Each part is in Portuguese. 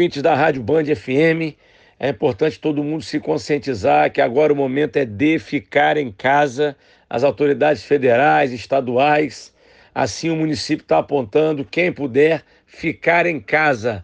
ouvintes da Rádio Band FM, é importante todo mundo se conscientizar que agora o momento é de ficar em casa. As autoridades federais, estaduais, assim o município está apontando, quem puder ficar em casa.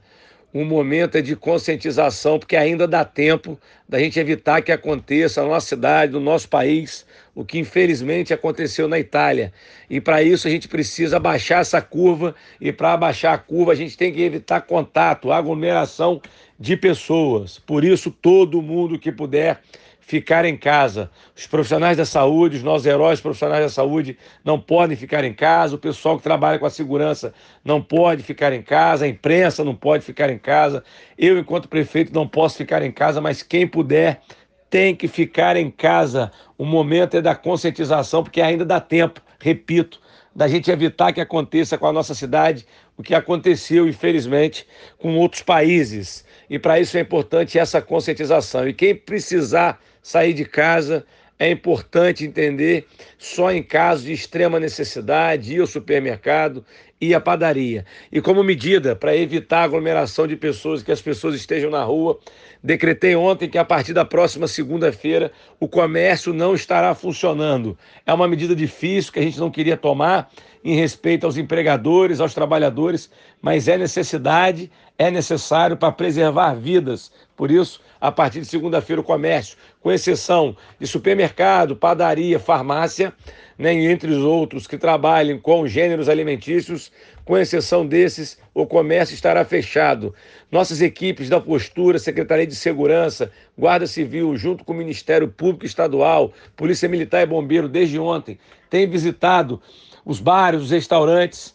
Um momento é de conscientização, porque ainda dá tempo da gente evitar que aconteça na nossa cidade, no nosso país, o que infelizmente aconteceu na Itália. E para isso a gente precisa baixar essa curva, e para abaixar a curva a gente tem que evitar contato, aglomeração de pessoas. Por isso, todo mundo que puder ficar em casa. Os profissionais da saúde, os nossos heróis profissionais da saúde não podem ficar em casa, o pessoal que trabalha com a segurança não pode ficar em casa, a imprensa não pode ficar em casa. Eu, enquanto prefeito, não posso ficar em casa, mas quem puder tem que ficar em casa. O momento é da conscientização, porque ainda dá tempo, repito, da gente evitar que aconteça com a nossa cidade o que aconteceu, infelizmente, com outros países. E para isso é importante essa conscientização. E quem precisar sair de casa, é importante entender só em caso de extrema necessidade, ir ao supermercado, ir à padaria. E como medida para evitar a aglomeração de pessoas, que as pessoas estejam na rua, decretei ontem que a partir da próxima segunda-feira o comércio não estará funcionando. É uma medida difícil que a gente não queria tomar em respeito aos empregadores, aos trabalhadores, mas é necessidade, é necessário para preservar vidas. Por isso, a partir de segunda-feira, o comércio, com exceção de supermercado, padaria, farmácia, né, entre os outros que trabalhem com gêneros alimentícios, com exceção desses, o comércio estará fechado. Nossas equipes da Postura, Secretaria de Segurança, Guarda Civil, junto com o Ministério Público Estadual, Polícia Militar e Bombeiro, desde ontem, têm visitado os bares, os restaurantes,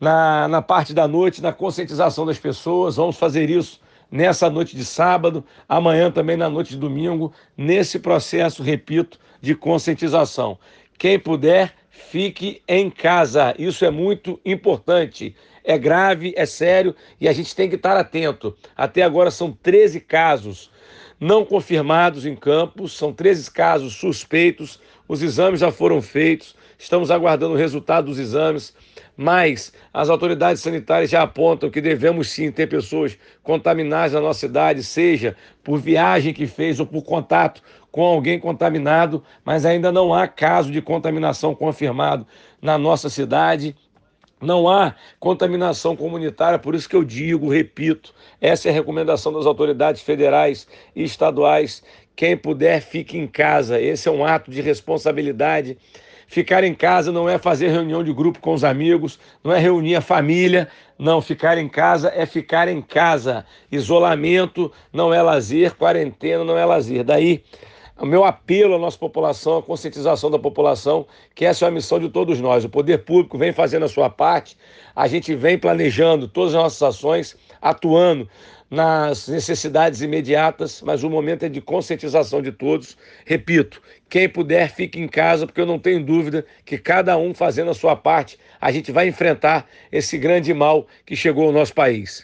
na, na parte da noite, na conscientização das pessoas. Vamos fazer isso nessa noite de sábado, amanhã também na noite de domingo, nesse processo, repito, de conscientização. Quem puder, fique em casa. Isso é muito importante. É grave, é sério e a gente tem que estar atento. Até agora são 13 casos não confirmados em Campos, são 13 casos suspeitos. Os exames já foram feitos, estamos aguardando o resultado dos exames mas as autoridades sanitárias já apontam que devemos sim ter pessoas contaminadas na nossa cidade, seja por viagem que fez ou por contato com alguém contaminado, mas ainda não há caso de contaminação confirmado na nossa cidade. Não há contaminação comunitária, por isso que eu digo, repito, essa é a recomendação das autoridades federais e estaduais. Quem puder, fique em casa. Esse é um ato de responsabilidade Ficar em casa não é fazer reunião de grupo com os amigos, não é reunir a família. Não, ficar em casa é ficar em casa. Isolamento não é lazer, quarentena não é lazer. Daí, o meu apelo à nossa população, a conscientização da população, que essa é a missão de todos nós. O poder público vem fazendo a sua parte, a gente vem planejando todas as nossas ações, atuando nas necessidades imediatas, mas o momento é de conscientização de todos. Repito, quem puder, fique em casa, porque eu não tenho dúvida que cada um fazendo a sua parte, a gente vai enfrentar esse grande mal que chegou ao nosso país.